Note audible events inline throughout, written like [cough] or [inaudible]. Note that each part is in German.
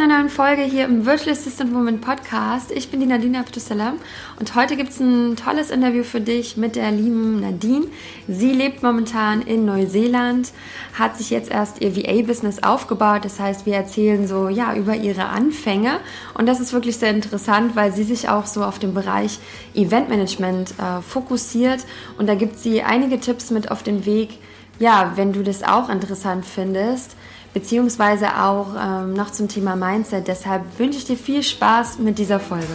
einer neuen Folge hier im Virtual Assistant Woman Podcast. Ich bin die Nadine Abdussalam und heute gibt es ein tolles Interview für dich mit der lieben Nadine. Sie lebt momentan in Neuseeland, hat sich jetzt erst ihr VA-Business aufgebaut. Das heißt, wir erzählen so ja über ihre Anfänge und das ist wirklich sehr interessant, weil sie sich auch so auf den Bereich Eventmanagement äh, fokussiert und da gibt sie einige Tipps mit auf den Weg. Ja, wenn du das auch interessant findest beziehungsweise auch ähm, noch zum Thema Mindset. Deshalb wünsche ich dir viel Spaß mit dieser Folge.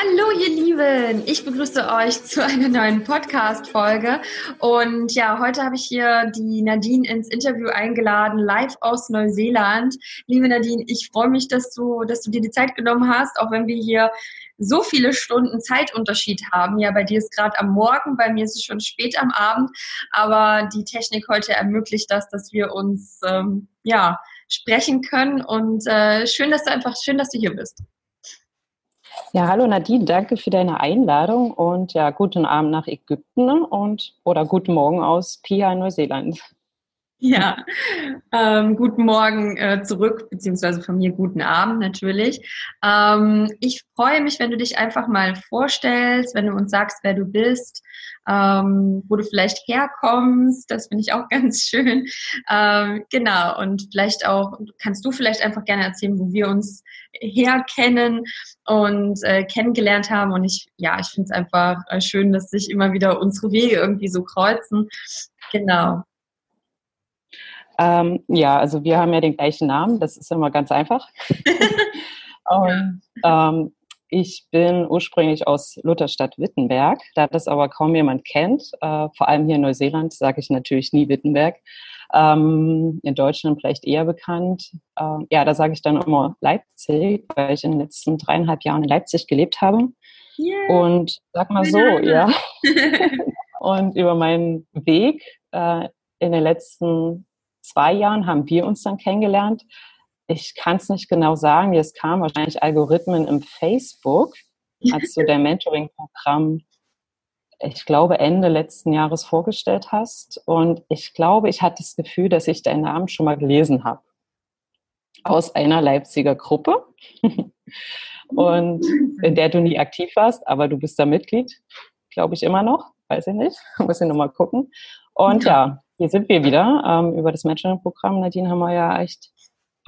Hallo ihr Lieben, ich begrüße euch zu einer neuen Podcast-Folge und ja, heute habe ich hier die Nadine ins Interview eingeladen, live aus Neuseeland. Liebe Nadine, ich freue mich, dass du, dass du dir die Zeit genommen hast, auch wenn wir hier so viele Stunden Zeitunterschied haben. Ja, bei dir ist gerade am Morgen, bei mir ist es schon spät am Abend, aber die Technik heute ermöglicht das, dass wir uns ähm, ja sprechen können und äh, schön, dass du einfach schön, dass du hier bist. Ja, hallo Nadine, danke für deine Einladung und ja, guten Abend nach Ägypten ne, und oder guten Morgen aus Pia, Neuseeland. Ja, ähm, guten Morgen äh, zurück, beziehungsweise von mir guten Abend natürlich. Ähm, ich freue mich, wenn du dich einfach mal vorstellst, wenn du uns sagst, wer du bist, ähm, wo du vielleicht herkommst. Das finde ich auch [laughs] ganz schön. Ähm, genau, und vielleicht auch, kannst du vielleicht einfach gerne erzählen, wo wir uns herkennen und äh, kennengelernt haben. Und ich, ja, ich finde es einfach äh, schön, dass sich immer wieder unsere Wege irgendwie so kreuzen. Genau. Ähm, ja, also wir haben ja den gleichen Namen, das ist immer ganz einfach. [laughs] Und ähm, ich bin ursprünglich aus Lutherstadt Wittenberg, da das aber kaum jemand kennt, äh, vor allem hier in Neuseeland sage ich natürlich nie Wittenberg. Ähm, in Deutschland vielleicht eher bekannt. Ähm, ja, da sage ich dann immer Leipzig, weil ich in den letzten dreieinhalb Jahren in Leipzig gelebt habe. Yeah. Und sag mal so, ja. [laughs] Und über meinen Weg äh, in den letzten zwei Jahren haben wir uns dann kennengelernt. Ich kann es nicht genau sagen, es kamen wahrscheinlich Algorithmen im Facebook, als du der Mentoring-Programm, ich glaube, Ende letzten Jahres vorgestellt hast. Und ich glaube, ich hatte das Gefühl, dass ich deinen Namen schon mal gelesen habe. Aus einer Leipziger Gruppe. [laughs] und in der du nie aktiv warst, aber du bist da Mitglied, glaube ich immer noch, weiß ich nicht, [laughs] muss ich nochmal gucken. Und ja, hier sind wir wieder ähm, über das Mentoring-Programm. Nadine haben wir ja echt,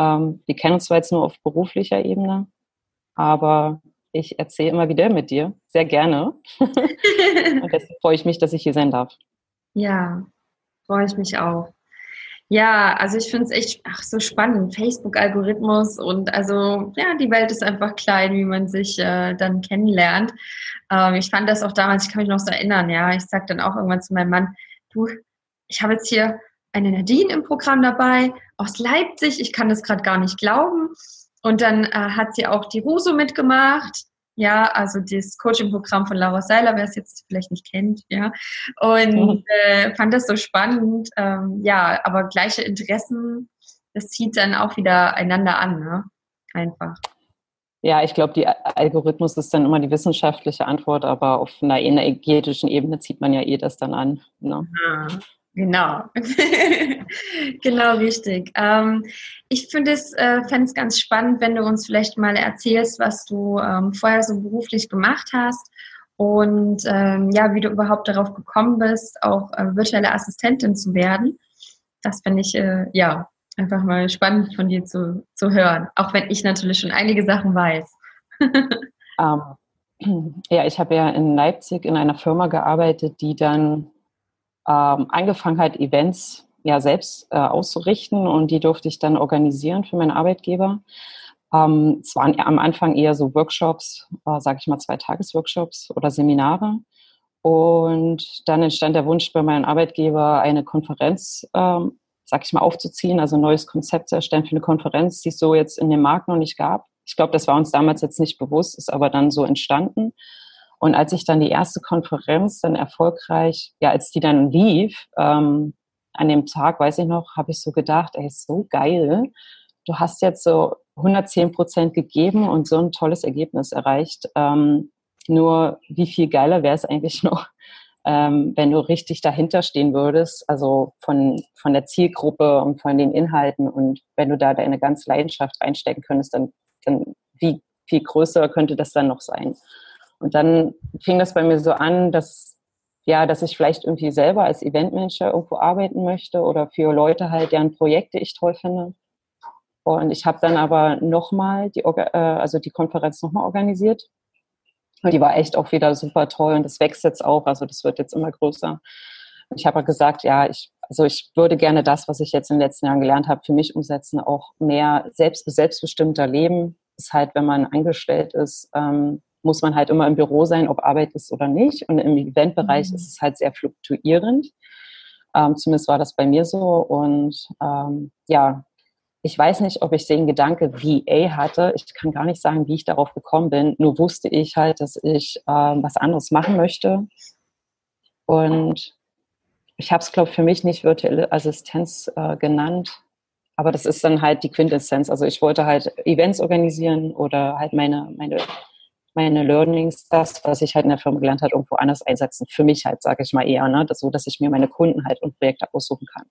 ähm, wir kennen uns zwar jetzt nur auf beruflicher Ebene, aber ich erzähle immer wieder mit dir, sehr gerne. [laughs] und deshalb freue ich mich, dass ich hier sein darf. Ja, freue ich mich auch. Ja, also ich finde es echt ach, so spannend, Facebook-Algorithmus und also ja, die Welt ist einfach klein, wie man sich äh, dann kennenlernt. Ähm, ich fand das auch damals, ich kann mich noch so erinnern, ja, ich sag dann auch irgendwann zu meinem Mann, du, ich habe jetzt hier eine Nadine im Programm dabei aus Leipzig. Ich kann das gerade gar nicht glauben. Und dann äh, hat sie auch die Ruso mitgemacht. Ja, also das Coaching-Programm von Laura Seiler, wer es jetzt vielleicht nicht kennt, ja. Und mhm. äh, fand das so spannend. Ähm, ja, aber gleiche Interessen, das zieht dann auch wieder einander an, ne? Einfach. Ja, ich glaube, die Algorithmus ist dann immer die wissenschaftliche Antwort, aber auf einer energetischen Ebene zieht man ja eh das dann an. Ne? Ja. Genau, [laughs] genau richtig. Ähm, ich finde es, äh, fände ganz spannend, wenn du uns vielleicht mal erzählst, was du ähm, vorher so beruflich gemacht hast und ähm, ja, wie du überhaupt darauf gekommen bist, auch äh, virtuelle Assistentin zu werden. Das finde ich äh, ja einfach mal spannend von dir zu, zu hören, auch wenn ich natürlich schon einige Sachen weiß. [laughs] ähm, [clears throat] ja, ich habe ja in Leipzig in einer Firma gearbeitet, die dann ähm, angefangen hat, Events ja selbst äh, auszurichten und die durfte ich dann organisieren für meinen Arbeitgeber. Ähm, es waren am Anfang eher so Workshops, äh, sage ich mal zwei Tagesworkshops oder Seminare. Und dann entstand der Wunsch bei meinem Arbeitgeber, eine Konferenz, ähm, sag ich mal, aufzuziehen, also ein neues Konzept zu erstellen für eine Konferenz, die es so jetzt in dem Markt noch nicht gab. Ich glaube, das war uns damals jetzt nicht bewusst, ist aber dann so entstanden. Und als ich dann die erste Konferenz dann erfolgreich, ja, als die dann lief, ähm, an dem Tag, weiß ich noch, habe ich so gedacht, ey, ist so geil. Du hast jetzt so 110 Prozent gegeben und so ein tolles Ergebnis erreicht. Ähm, Nur wie viel geiler wäre es eigentlich [laughs] noch, ähm, wenn du richtig dahinter stehen würdest, also von, von der Zielgruppe und von den Inhalten und wenn du da deine ganze Leidenschaft reinstecken könntest, dann, dann wie viel größer könnte das dann noch sein? Und dann fing das bei mir so an, dass ja, dass ich vielleicht irgendwie selber als Eventmanager irgendwo arbeiten möchte oder für Leute halt, deren Projekte ich toll finde. Und ich habe dann aber nochmal die, äh, also die Konferenz nochmal organisiert. Und die war echt auch wieder super toll und das wächst jetzt auch, also das wird jetzt immer größer. Und ich habe gesagt, ja, ich, also ich würde gerne das, was ich jetzt in den letzten Jahren gelernt habe, für mich umsetzen, auch mehr selbst, selbstbestimmter leben. Ist halt, wenn man angestellt ist, ähm, muss man halt immer im Büro sein, ob Arbeit ist oder nicht. Und im Eventbereich mhm. ist es halt sehr fluktuierend. Ähm, zumindest war das bei mir so. Und ähm, ja, ich weiß nicht, ob ich den Gedanke VA hatte. Ich kann gar nicht sagen, wie ich darauf gekommen bin. Nur wusste ich halt, dass ich ähm, was anderes machen möchte. Und ich habe es, glaube ich, für mich nicht virtuelle Assistenz äh, genannt. Aber das ist dann halt die Quintessenz. Also ich wollte halt Events organisieren oder halt meine, meine meine Learnings, das, was ich halt in der Firma gelernt habe, irgendwo anders einsetzen. Für mich halt, sage ich mal eher, ne? Das so, dass ich mir meine Kunden halt und Projekte aussuchen kann,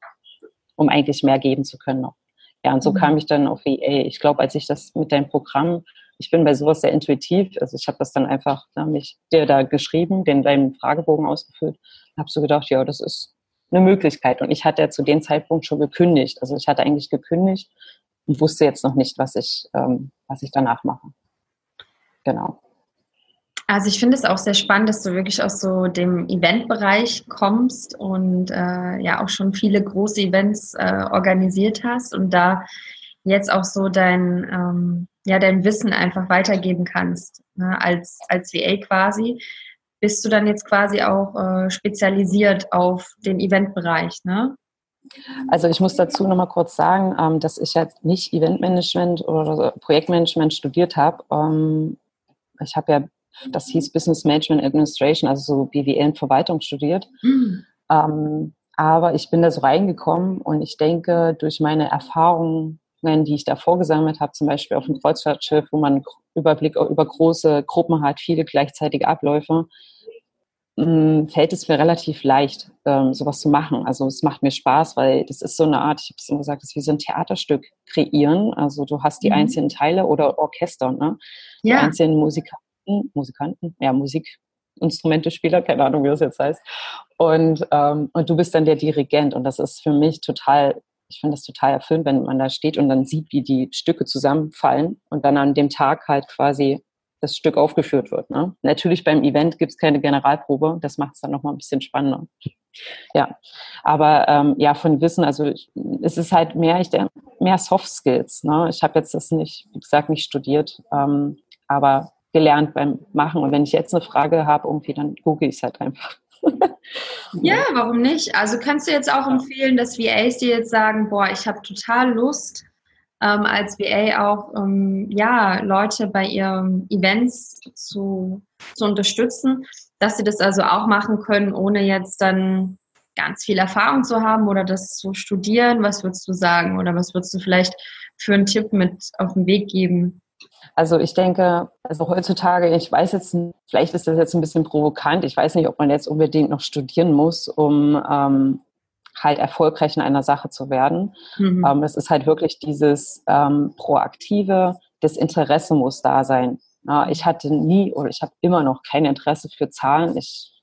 um eigentlich mehr geben zu können noch. Ja, und so mhm. kam ich dann auf VA. Ich glaube, als ich das mit deinem Programm, ich bin bei sowas sehr intuitiv, also ich habe das dann einfach ne, mich dir da geschrieben, den deinen Fragebogen ausgefüllt, habe so gedacht, ja, das ist eine Möglichkeit. Und ich hatte ja zu dem Zeitpunkt schon gekündigt. Also ich hatte eigentlich gekündigt und wusste jetzt noch nicht, was ich, ähm, was ich danach mache. Genau. Also ich finde es auch sehr spannend, dass du wirklich aus so dem Eventbereich kommst und äh, ja auch schon viele große Events äh, organisiert hast und da jetzt auch so dein, ähm, ja, dein Wissen einfach weitergeben kannst, ne, als, als VA quasi. Bist du dann jetzt quasi auch äh, spezialisiert auf den Eventbereich, ne? Also ich muss dazu nochmal kurz sagen, ähm, dass ich jetzt nicht Eventmanagement oder Projektmanagement studiert habe. Ähm, ich habe ja das hieß Business Management Administration, also so BWL und Verwaltung studiert. Mhm. Ähm, aber ich bin da so reingekommen und ich denke, durch meine Erfahrungen, die ich davor gesammelt habe, zum Beispiel auf dem Kreuzfahrtschiff, wo man Überblick über große Gruppen hat, viele gleichzeitige Abläufe, mm, fällt es mir relativ leicht, ähm, sowas zu machen. Also es macht mir Spaß, weil das ist so eine Art, ich habe es immer gesagt, das ist wie so ein Theaterstück kreieren. Also du hast die mhm. einzelnen Teile oder Orchester, ne? Die ja. einzelnen Musiker Musikanten, Musikanten, ja, Musikinstrumentespieler, keine Ahnung, wie das jetzt heißt. Und, ähm, und du bist dann der Dirigent. Und das ist für mich total, ich finde das total erfüllend, wenn man da steht und dann sieht, wie die Stücke zusammenfallen und dann an dem Tag halt quasi das Stück aufgeführt wird. Ne? Natürlich beim Event gibt es keine Generalprobe, das macht es dann nochmal ein bisschen spannender. Ja, aber ähm, ja, von Wissen, also ich, es ist halt mehr, ich denke, mehr Soft Skills. Ne? Ich habe jetzt das nicht, wie gesagt, nicht studiert, ähm, aber gelernt beim Machen. Und wenn ich jetzt eine Frage habe, irgendwie, dann google ich es halt einfach. [laughs] ja, warum nicht? Also kannst du jetzt auch empfehlen, dass VAs dir jetzt sagen, boah, ich habe total Lust, ähm, als VA auch ähm, ja, Leute bei ihren Events zu, zu unterstützen, dass sie das also auch machen können, ohne jetzt dann ganz viel Erfahrung zu haben oder das zu studieren. Was würdest du sagen? Oder was würdest du vielleicht für einen Tipp mit auf den Weg geben? Also ich denke, also heutzutage, ich weiß jetzt, vielleicht ist das jetzt ein bisschen provokant, ich weiß nicht, ob man jetzt unbedingt noch studieren muss, um ähm, halt erfolgreich in einer Sache zu werden. Mhm. Ähm, es ist halt wirklich dieses ähm, proaktive, das Interesse muss da sein. Ja, ich hatte nie oder ich habe immer noch kein Interesse für Zahlen. Ich,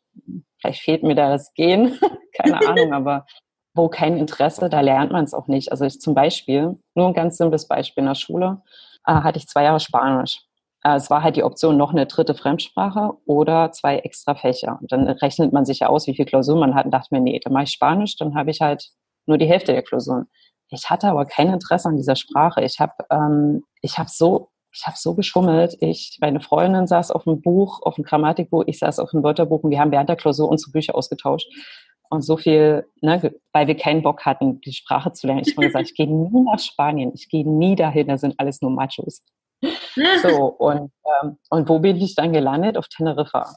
vielleicht fehlt mir da das Gehen, [laughs] keine Ahnung, aber wo kein Interesse, da lernt man es auch nicht. Also ich zum Beispiel, nur ein ganz simples Beispiel in der Schule äh, hatte ich zwei Jahre Spanisch. Äh, es war halt die Option noch eine dritte Fremdsprache oder zwei extra Fächer. Und dann rechnet man sich ja aus, wie viel Klausuren man hat und dachte mir, nee, dann mache ich Spanisch, dann habe ich halt nur die Hälfte der Klausuren. Ich hatte aber kein Interesse an dieser Sprache. Ich habe ähm, ich hab so ich habe so geschummelt. Ich, meine Freundin saß auf dem Buch, auf dem Grammatikbuch, ich saß auf dem Wörterbuch und wir haben während der Klausur unsere Bücher ausgetauscht. Und so viel, ne, weil wir keinen Bock hatten, die Sprache zu lernen. Ich habe gesagt, ich gehe nie nach Spanien, ich gehe nie dahin, da sind alles nur Machos. So, und, ähm, und wo bin ich dann gelandet? Auf Teneriffa.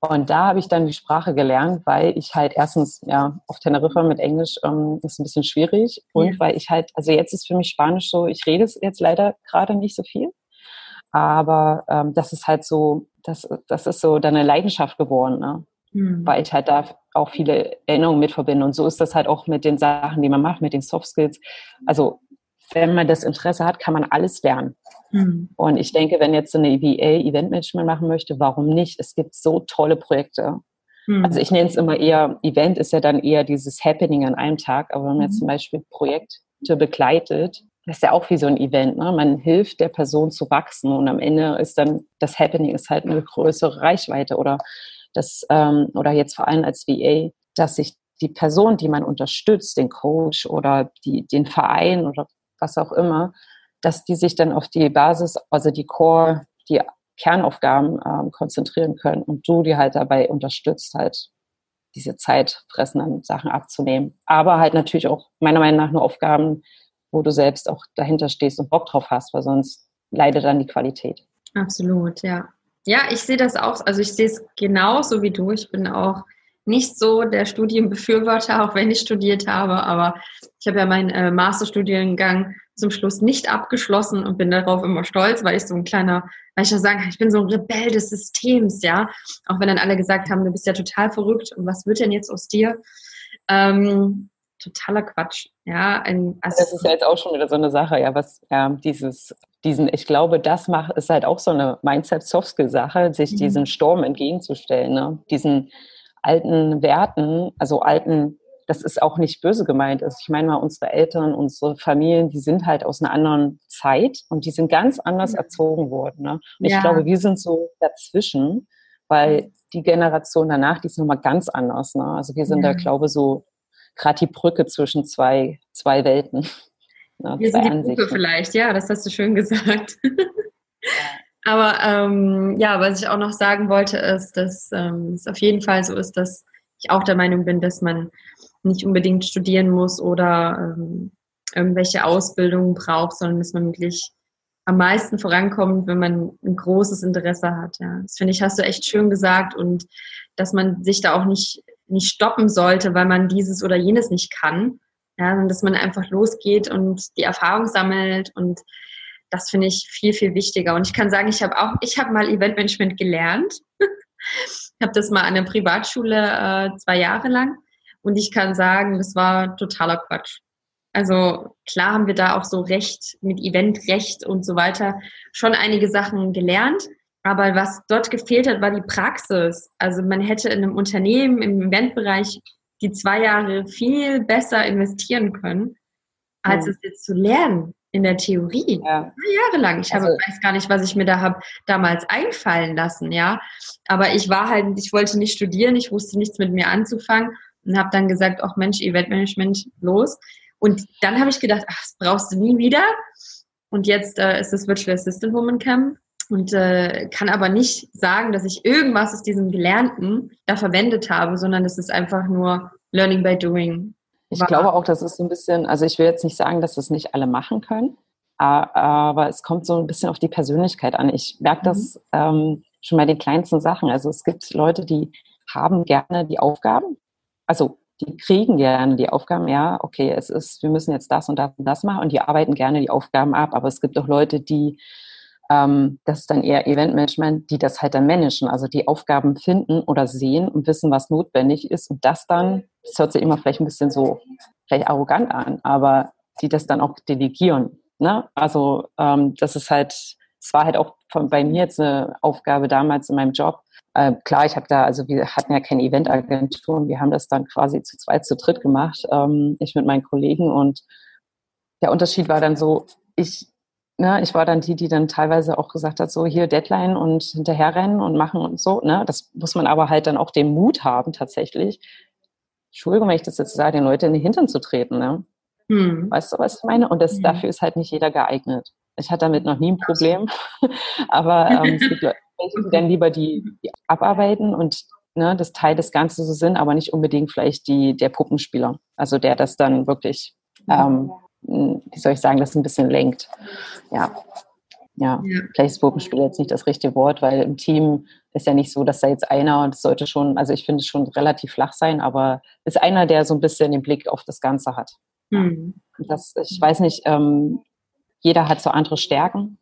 Und da habe ich dann die Sprache gelernt, weil ich halt erstens, ja, auf Teneriffa mit Englisch ähm, ist ein bisschen schwierig und ja. weil ich halt, also jetzt ist für mich Spanisch so, ich rede es jetzt leider gerade nicht so viel, aber ähm, das ist halt so das, das ist so deine Leidenschaft geworden, ne? Mhm. weil ich halt da auch viele Erinnerungen mit verbinde. Und so ist das halt auch mit den Sachen, die man macht, mit den Soft Skills. Also wenn man das Interesse hat, kann man alles lernen. Mhm. Und ich denke, wenn jetzt so eine EVA Eventmanagement machen möchte, warum nicht? Es gibt so tolle Projekte. Mhm. Also ich nenne es immer eher, Event ist ja dann eher dieses Happening an einem Tag, aber wenn man jetzt mhm. zum Beispiel Projekte begleitet, das ist ja auch wie so ein Event. Ne? Man hilft der Person zu wachsen und am Ende ist dann das Happening ist halt eine größere Reichweite oder das ähm, oder jetzt vor allem als VA, dass sich die Person, die man unterstützt, den Coach oder die, den Verein oder was auch immer, dass die sich dann auf die Basis, also die Core, die Kernaufgaben ähm, konzentrieren können und du die halt dabei unterstützt, halt diese zeitfressenden Sachen abzunehmen. Aber halt natürlich auch meiner Meinung nach nur Aufgaben, wo du selbst auch dahinter stehst und Bock drauf hast, weil sonst leidet dann die Qualität. Absolut, ja. Ja, ich sehe das auch, also ich sehe es genauso wie du. Ich bin auch nicht so der Studienbefürworter, [laughs] auch wenn ich studiert habe, aber ich habe ja meinen äh, Masterstudiengang zum Schluss nicht abgeschlossen und bin darauf immer stolz, weil ich so ein kleiner, weil ich ja sagen kann, ich bin so ein Rebell des Systems, ja. Auch wenn dann alle gesagt haben, du bist ja total verrückt und was wird denn jetzt aus dir? Ähm, totaler Quatsch. Ja, ein, also das ist ja jetzt auch schon wieder so eine Sache, ja, was ja, dieses, diesen, ich glaube, das macht, ist halt auch so eine Mindset-Soft-Skill-Sache, sich mhm. diesem Sturm entgegenzustellen, ne? diesen alten Werten, also alten, das ist auch nicht böse gemeint. Also ich meine mal, unsere Eltern, unsere Familien, die sind halt aus einer anderen Zeit und die sind ganz anders mhm. erzogen worden. Ne? Und ja. ich glaube, wir sind so dazwischen, weil die Generation danach, die ist nochmal ganz anders. Ne? Also wir sind ja. da, glaube ich, so gerade die Brücke zwischen zwei, zwei Welten. Ja, Wir sind die Ansichten. Brücke vielleicht, ja, das hast du schön gesagt. [laughs] Aber ähm, ja, was ich auch noch sagen wollte, ist, dass ähm, es auf jeden Fall so ist, dass ich auch der Meinung bin, dass man nicht unbedingt studieren muss oder ähm, irgendwelche Ausbildungen braucht, sondern dass man wirklich am meisten vorankommt, wenn man ein großes Interesse hat. Ja. Das finde ich, hast du echt schön gesagt und dass man sich da auch nicht nicht stoppen sollte, weil man dieses oder jenes nicht kann. Ja, sondern dass man einfach losgeht und die Erfahrung sammelt und das finde ich viel, viel wichtiger. Und ich kann sagen, ich habe auch, ich habe mal Eventmanagement gelernt. [laughs] ich habe das mal an der Privatschule äh, zwei Jahre lang und ich kann sagen, das war totaler Quatsch. Also klar haben wir da auch so Recht mit Eventrecht und so weiter schon einige Sachen gelernt, aber was dort gefehlt hat, war die Praxis. Also man hätte in einem Unternehmen im Eventbereich die zwei Jahre viel besser investieren können, als mhm. es jetzt zu lernen in der Theorie. Ja. Zwei Jahre lang. Ich also, habe, weiß gar nicht, was ich mir da habe damals einfallen lassen, ja. Aber ich war halt, ich wollte nicht studieren, ich wusste nichts mit mir anzufangen und habe dann gesagt, ach Mensch, Eventmanagement, los. Und dann habe ich gedacht, ach, das brauchst du nie wieder. Und jetzt äh, ist das Virtual Assistant Woman Camp und äh, kann aber nicht sagen, dass ich irgendwas aus diesem Gelernten da verwendet habe, sondern es ist einfach nur Learning by Doing. Ich war. glaube auch, das ist so ein bisschen, also ich will jetzt nicht sagen, dass das nicht alle machen können, aber es kommt so ein bisschen auf die Persönlichkeit an. Ich merke das mhm. ähm, schon bei den kleinsten Sachen. Also es gibt Leute, die haben gerne die Aufgaben, also die kriegen gerne die Aufgaben, ja, okay, es ist, wir müssen jetzt das und das und das machen und die arbeiten gerne die Aufgaben ab, aber es gibt auch Leute, die ähm, das ist dann eher Eventmanagement, die das halt dann managen, also die Aufgaben finden oder sehen und wissen, was notwendig ist und das dann, das hört sich immer vielleicht ein bisschen so vielleicht arrogant an, aber die das dann auch delegieren. Ne? Also ähm, das ist halt, es war halt auch von, bei mir jetzt eine Aufgabe damals in meinem Job. Äh, klar, ich habe da, also wir hatten ja keine Eventagentur und wir haben das dann quasi zu zweit, zu dritt gemacht, ähm, ich mit meinen Kollegen und der Unterschied war dann so, ich Ne, ich war dann die, die dann teilweise auch gesagt hat, so hier Deadline und hinterherrennen und machen und so. Ne? Das muss man aber halt dann auch den Mut haben, tatsächlich. Entschuldigung, wenn ich das jetzt sage, den Leuten in den Hintern zu treten. Ne? Hm. Weißt du, was ich meine? Und das, hm. dafür ist halt nicht jeder geeignet. Ich hatte damit noch nie ein Problem. [laughs] aber ähm, es gibt [laughs] Leute, die dann lieber die, die abarbeiten und ne, das Teil des Ganzen so sind, aber nicht unbedingt vielleicht die, der Puppenspieler. Also der das dann wirklich ähm, wie soll ich sagen, das ein bisschen lenkt. Ja. Ja, ja. Puppenspiel jetzt nicht das richtige Wort, weil im Team ist ja nicht so, dass da jetzt einer, und es sollte schon, also ich finde es schon relativ flach sein, aber ist einer, der so ein bisschen den Blick auf das Ganze hat. Mhm. Das, ich weiß nicht, ähm, jeder hat so andere Stärken.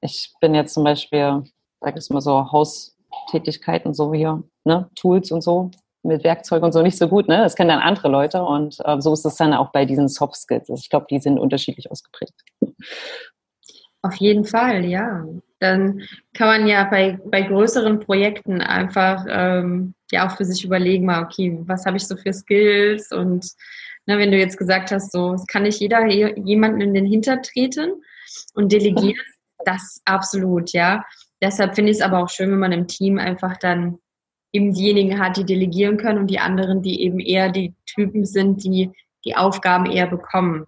Ich bin jetzt zum Beispiel, sag ich mal so, Haus, Tätigkeiten, so wie ne, Tools und so, mit Werkzeugen und so nicht so gut. Ne? Das kennen dann andere Leute und äh, so ist es dann auch bei diesen Soft Skills. Also ich glaube, die sind unterschiedlich ausgeprägt. Auf jeden Fall, ja. Dann kann man ja bei, bei größeren Projekten einfach ähm, ja auch für sich überlegen, mal, okay, was habe ich so für Skills und ne, wenn du jetzt gesagt hast, so, es kann nicht jeder jemanden in den Hinter treten und delegieren, [laughs] das absolut, ja. Deshalb finde ich es aber auch schön, wenn man im Team einfach dann eben diejenigen hat, die delegieren können und die anderen, die eben eher die Typen sind, die die Aufgaben eher bekommen.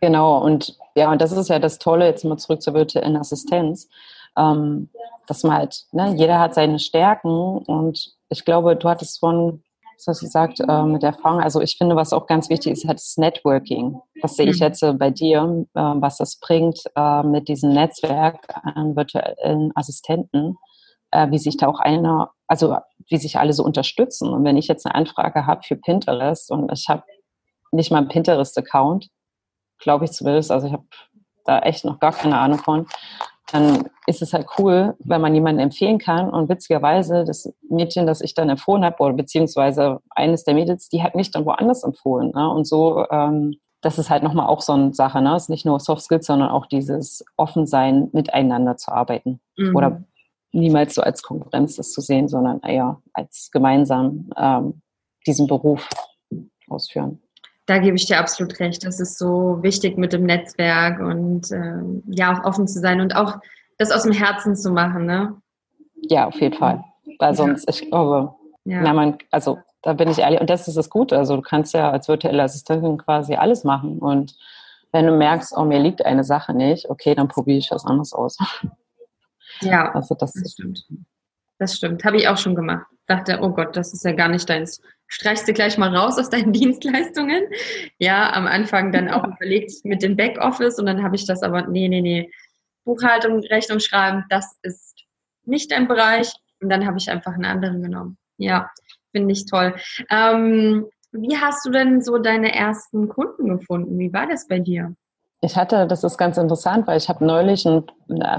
Genau, und ja, und das ist ja das Tolle, jetzt mal zurück zur virtuellen Assistenz, ähm, dass man halt, ne, jeder hat seine Stärken und ich glaube, du hattest von, was hast du gesagt, äh, mit Erfahrung, also ich finde, was auch ganz wichtig ist, halt das Networking. Das sehe ich mhm. jetzt äh, bei dir, äh, was das bringt äh, mit diesem Netzwerk an virtuellen Assistenten, äh, wie sich da auch einer, also wie sich alle so unterstützen. Und wenn ich jetzt eine Anfrage habe für Pinterest und ich habe nicht mal einen Pinterest-Account, glaube ich zumindest, also ich habe da echt noch gar keine Ahnung von, dann ist es halt cool, wenn man jemanden empfehlen kann. Und witzigerweise, das Mädchen, das ich dann empfohlen habe, oder beziehungsweise eines der Mädels, die hat mich dann woanders empfohlen. Ne? Und so, ähm, das ist halt nochmal auch so eine Sache. Ne? Es ist nicht nur Soft Skills, sondern auch dieses Offensein, miteinander zu arbeiten. Mhm. Oder niemals so als Konkurrenz das zu sehen, sondern eher als gemeinsam ähm, diesen Beruf ausführen. Da gebe ich dir absolut recht. Das ist so wichtig mit dem Netzwerk und ähm, ja, auch offen zu sein und auch das aus dem Herzen zu machen, ne? Ja, auf jeden Fall. Weil sonst, ja. ich glaube, ja. na, man, also da bin ich ehrlich, und das ist das Gute. Also du kannst ja als virtuelle Assistentin quasi alles machen. Und wenn du merkst, oh, mir liegt eine Sache nicht, okay, dann probiere ich was anderes aus. Ja, also das, das stimmt. Das stimmt. Habe ich auch schon gemacht. Dachte, oh Gott, das ist ja gar nicht deins. Streichst du gleich mal raus aus deinen [laughs] Dienstleistungen? Ja, am Anfang dann auch überlegt mit dem Backoffice und dann habe ich das aber, nee, nee, nee. Buchhaltung, Rechnung schreiben, das ist nicht dein Bereich. Und dann habe ich einfach einen anderen genommen. Ja, finde ich toll. Ähm, wie hast du denn so deine ersten Kunden gefunden? Wie war das bei dir? Ich hatte, das ist ganz interessant, weil ich habe neulich eine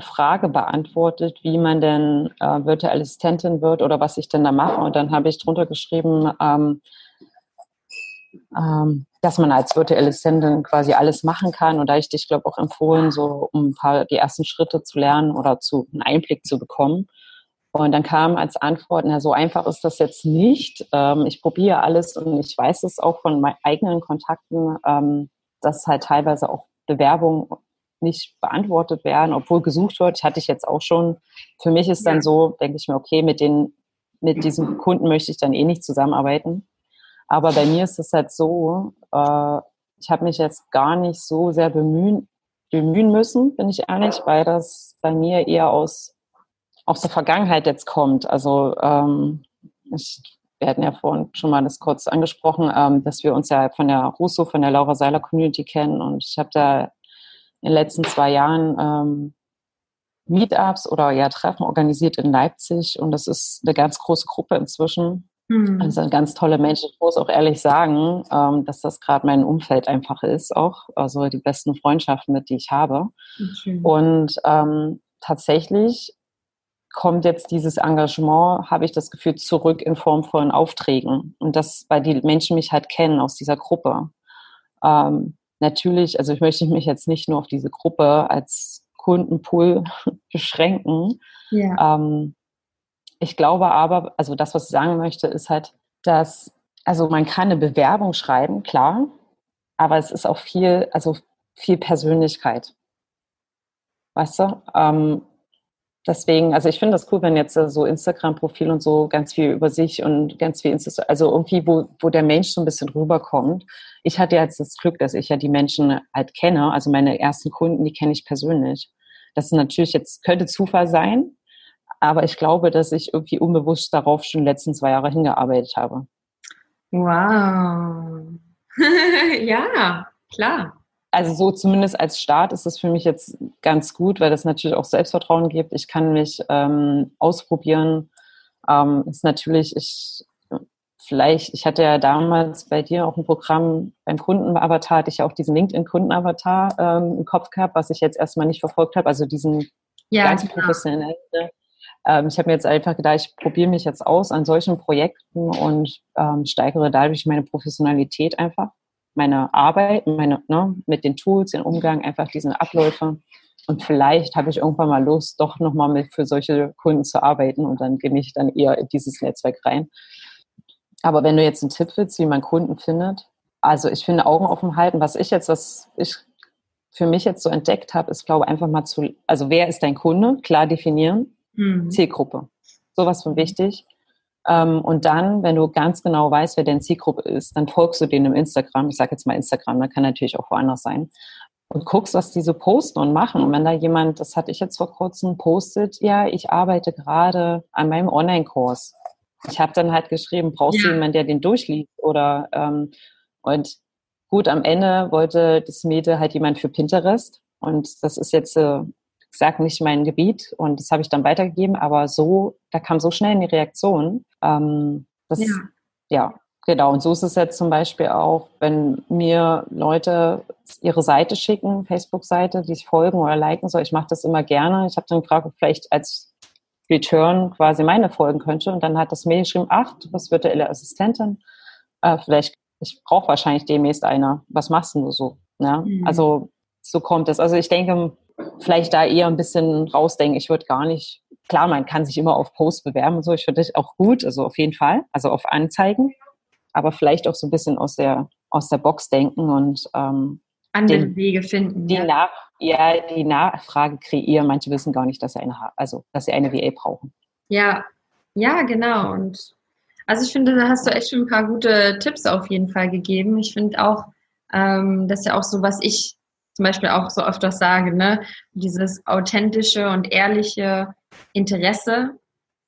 Frage beantwortet, wie man denn äh, virtuelle Assistentin wird oder was ich denn da mache. Und dann habe ich drunter geschrieben, ähm, ähm, dass man als virtuelle Assistentin quasi alles machen kann. Und da ich dich, glaube auch empfohlen, so um ein paar die ersten Schritte zu lernen oder zu einen Einblick zu bekommen. Und dann kam als Antwort, na, so einfach ist das jetzt nicht. Ähm, ich probiere alles und ich weiß es auch von meinen eigenen Kontakten, ähm, dass halt teilweise auch Bewerbungen nicht beantwortet werden, obwohl gesucht wird. Hatte ich jetzt auch schon. Für mich ist dann ja. so, denke ich mir, okay, mit den, mit diesem Kunden möchte ich dann eh nicht zusammenarbeiten. Aber bei mir ist es halt so, äh, ich habe mich jetzt gar nicht so sehr bemühen, bemühen müssen, bin ich ehrlich, weil das bei mir eher aus, aus der Vergangenheit jetzt kommt. Also ähm, ich wir hatten ja vorhin schon mal das kurz angesprochen, ähm, dass wir uns ja von der Russo, von der Laura Seiler Community kennen und ich habe da in den letzten zwei Jahren ähm, Meetups oder ja Treffen organisiert in Leipzig und das ist eine ganz große Gruppe inzwischen. Mhm. Das sind ganz tolle Menschen. Ich muss auch ehrlich sagen, ähm, dass das gerade mein Umfeld einfach ist, auch also die besten Freundschaften, mit die ich habe. Okay. Und ähm, tatsächlich kommt jetzt dieses Engagement, habe ich das Gefühl, zurück in Form von Aufträgen. Und das, weil die Menschen mich halt kennen aus dieser Gruppe. Ähm, natürlich, also ich möchte mich jetzt nicht nur auf diese Gruppe als Kundenpool [laughs] beschränken. Ja. Ähm, ich glaube aber, also das, was ich sagen möchte, ist halt, dass, also man kann eine Bewerbung schreiben, klar, aber es ist auch viel, also viel Persönlichkeit. Weißt du? Ähm, deswegen, also ich finde das cool, wenn jetzt so Instagram-Profil und so ganz viel über sich und ganz viel, Insta also irgendwie, wo, wo der Mensch so ein bisschen rüberkommt. Ich hatte jetzt das Glück, dass ich ja die Menschen halt kenne, also meine ersten Kunden, die kenne ich persönlich. Das ist natürlich jetzt, könnte Zufall sein, aber ich glaube, dass ich irgendwie unbewusst darauf schon die letzten zwei Jahre hingearbeitet habe. Wow. [laughs] ja, klar also so zumindest als Start ist es für mich jetzt ganz gut, weil das natürlich auch Selbstvertrauen gibt. Ich kann mich ähm, ausprobieren. Ähm, ist natürlich, ich vielleicht, ich hatte ja damals bei dir auch ein Programm beim Kundenavatar, hatte ich ja auch diesen LinkedIn-Kundenavatar ähm, im Kopf gehabt, was ich jetzt erstmal nicht verfolgt habe, also diesen ja, ganz genau. professionellen. ähm, ich habe mir jetzt einfach gedacht, ich probiere mich jetzt aus an solchen Projekten und ähm, steigere dadurch meine Professionalität einfach, meine Arbeit, meine, ne, mit den Tools, den Umgang, einfach diesen Abläufe. Und vielleicht habe ich irgendwann mal Lust, doch nochmal mit für solche Kunden zu arbeiten und dann gehe ich dann eher in dieses Netzwerk rein. Aber wenn du jetzt einen Tipp willst, wie man Kunden findet, also ich finde Augen offen halten, was ich jetzt, was ich für mich jetzt so entdeckt habe, ist, glaube ich, einfach mal zu, also wer ist dein Kunde? Klar definieren. Mhm. Zielgruppe. Sowas von wichtig. Ähm, und dann, wenn du ganz genau weißt, wer deine Zielgruppe ist, dann folgst du denen im Instagram. Ich sage jetzt mal Instagram, da kann natürlich auch woanders sein. Und guckst, was die so posten und machen. Und wenn da jemand, das hatte ich jetzt vor kurzem, postet, ja, ich arbeite gerade an meinem Online-Kurs. Ich habe dann halt geschrieben, brauchst ja. du jemanden, der den durchliest? Oder ähm, und gut, am Ende wollte das Mädel halt jemand für Pinterest. Und das ist jetzt, äh, sag nicht mein Gebiet und das habe ich dann weitergegeben, aber so, da kam so schnell eine Reaktion. Ähm, das, ja. ja, genau. Und so ist es jetzt zum Beispiel auch, wenn mir Leute ihre Seite schicken, Facebook-Seite, die ich folgen oder liken soll. Ich mache das immer gerne. Ich habe dann gefragt, ob vielleicht als Return quasi meine folgen könnte. Und dann hat das Mädel geschrieben, ach, du bist virtuelle Assistentin. Äh, vielleicht ich brauche wahrscheinlich demnächst einer. Was machst du so? Ne? Mhm. Also so kommt es. Also ich denke, vielleicht da eher ein bisschen rausdenken. Ich würde gar nicht, klar, man kann sich immer auf Post bewerben und so. Ich finde das auch gut, also auf jeden Fall, also auf Anzeigen, aber vielleicht auch so ein bisschen aus der aus der Box denken und ähm, andere den, Wege finden. Die ja. Nach, ja, die Nachfrage kreieren. Manche wissen gar nicht, dass sie eine, also dass sie eine VA brauchen. Ja, ja, genau. Und also ich finde, da hast du echt schon ein paar gute Tipps auf jeden Fall gegeben. Ich finde auch, ähm, das ist ja auch so, was ich zum Beispiel auch so öfters sage, ne? Dieses authentische und ehrliche Interesse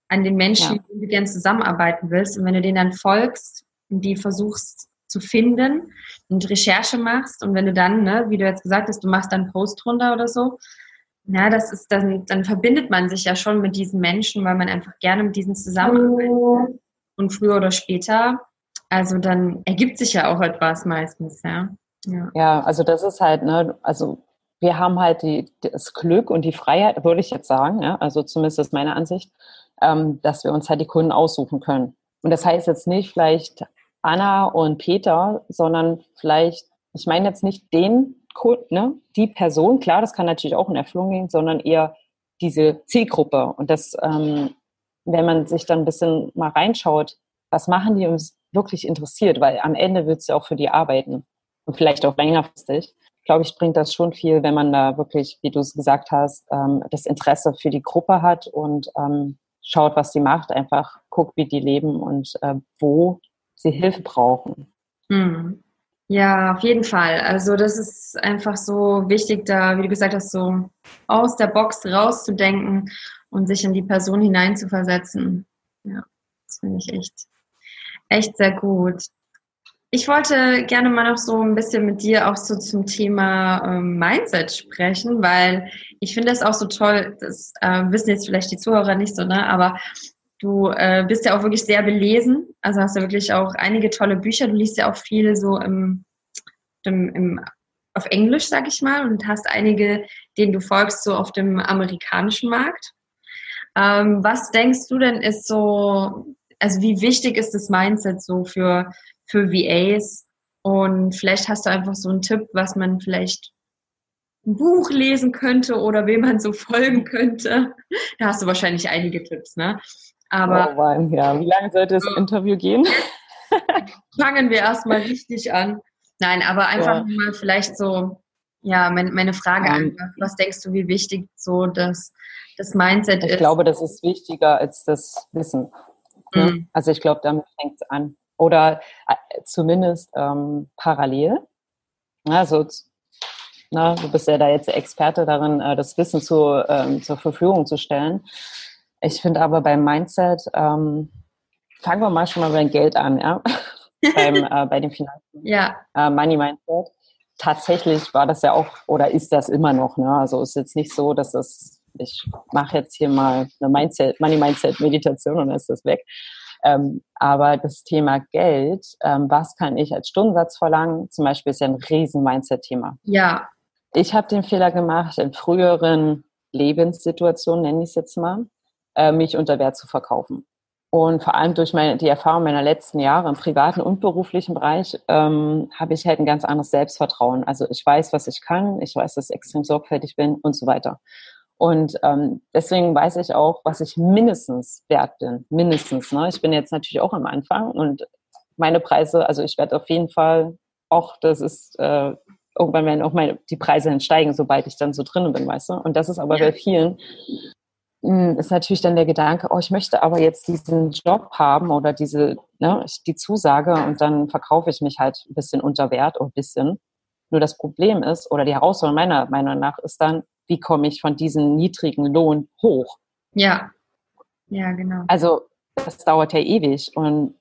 an den Menschen, ja. mit denen du gerne zusammenarbeiten willst. Und wenn du denen dann folgst und die versuchst zu finden und Recherche machst und wenn du dann, ne, wie du jetzt gesagt hast, du machst dann Post runter oder so, ja, das ist dann, dann verbindet man sich ja schon mit diesen Menschen, weil man einfach gerne mit diesen zusammenarbeitet und früher oder später, also dann ergibt sich ja auch etwas meistens, ja. Ja, ja also das ist halt, ne, also wir haben halt die, das Glück und die Freiheit, würde ich jetzt sagen, ja, also zumindest ist meine Ansicht, ähm, dass wir uns halt die Kunden aussuchen können. Und das heißt jetzt nicht vielleicht Anna und Peter, sondern vielleicht, ich meine jetzt nicht den Kunden, ne, die Person, klar, das kann natürlich auch in Erfüllung gehen, sondern eher diese Zielgruppe. Und das ähm, wenn man sich dann ein bisschen mal reinschaut, was machen die uns wirklich interessiert, weil am Ende willst du auch für die arbeiten und vielleicht auch längerfristig. Glaube ich, bringt das schon viel, wenn man da wirklich, wie du es gesagt hast, ähm, das Interesse für die Gruppe hat und ähm, schaut, was die macht, einfach guckt, wie die leben und äh, wo sie Hilfe brauchen. Hm. Ja, auf jeden Fall. Also das ist einfach so wichtig, da, wie du gesagt hast, so aus der Box rauszudenken und sich in die Person hineinzuversetzen. Ja, das finde ich echt, echt sehr gut. Ich wollte gerne mal noch so ein bisschen mit dir auch so zum Thema ähm, Mindset sprechen, weil ich finde das auch so toll, das äh, wissen jetzt vielleicht die Zuhörer nicht so, ne? aber du äh, bist ja auch wirklich sehr belesen, also hast ja wirklich auch einige tolle Bücher, du liest ja auch viel so im, im, im auf Englisch, sag ich mal, und hast einige, denen du folgst, so auf dem amerikanischen Markt. Ähm, was denkst du denn ist so, also wie wichtig ist das Mindset so für, für VAs? Und vielleicht hast du einfach so einen Tipp, was man vielleicht ein Buch lesen könnte oder wem man so folgen könnte. [laughs] Da hast du wahrscheinlich einige Tipps, ne? Aber oh ja, wie lange sollte das Interview gehen? [laughs] Fangen wir erstmal richtig an. Nein, aber einfach ja. mal vielleicht so, ja, meine, meine Frage um, einfach, was denkst du, wie wichtig so das das Mindset ich ist. Ich glaube, das ist wichtiger als das Wissen. Mhm. Also ich glaube, damit fängt es an. Oder äh, zumindest ähm, parallel. Also na, du bist ja da jetzt Experte darin, äh, das Wissen zu, ähm, zur Verfügung zu stellen. Ich finde aber beim Mindset, ähm, fangen wir mal schon mal beim Geld an, ja. [laughs] beim, äh, bei den Finanzen. Ja. Äh, Money Mindset. Tatsächlich war das ja auch oder ist das immer noch. Ne? Also ist jetzt nicht so, dass das ich mache jetzt hier mal eine Mindset, Money Mindset Meditation und dann ist das weg. Ähm, aber das Thema Geld, ähm, was kann ich als Stundensatz verlangen, zum Beispiel ist ja ein riesen Mindset-Thema. Ja. Ich habe den Fehler gemacht in früheren Lebenssituationen, nenne ich es jetzt mal, äh, mich unter Wert zu verkaufen. Und vor allem durch meine, die Erfahrung meiner letzten Jahre im privaten und beruflichen Bereich ähm, habe ich halt ein ganz anderes Selbstvertrauen. Also ich weiß, was ich kann, ich weiß, dass ich extrem sorgfältig bin und so weiter. Und ähm, deswegen weiß ich auch, was ich mindestens wert bin. Mindestens. Ne? Ich bin jetzt natürlich auch am Anfang und meine Preise, also ich werde auf jeden Fall auch, das ist, äh, irgendwann werden auch meine, die Preise entsteigen, sobald ich dann so drin bin, weißt du? Und das ist aber bei vielen hm, ist natürlich dann der Gedanke, oh, ich möchte aber jetzt diesen Job haben oder diese, ne, die Zusage und dann verkaufe ich mich halt ein bisschen unter Wert und ein bisschen. Nur das Problem ist, oder die Herausforderung meiner Meinung nach ist dann, wie komme ich von diesem niedrigen Lohn hoch? Ja, ja, genau. Also das dauert ja ewig und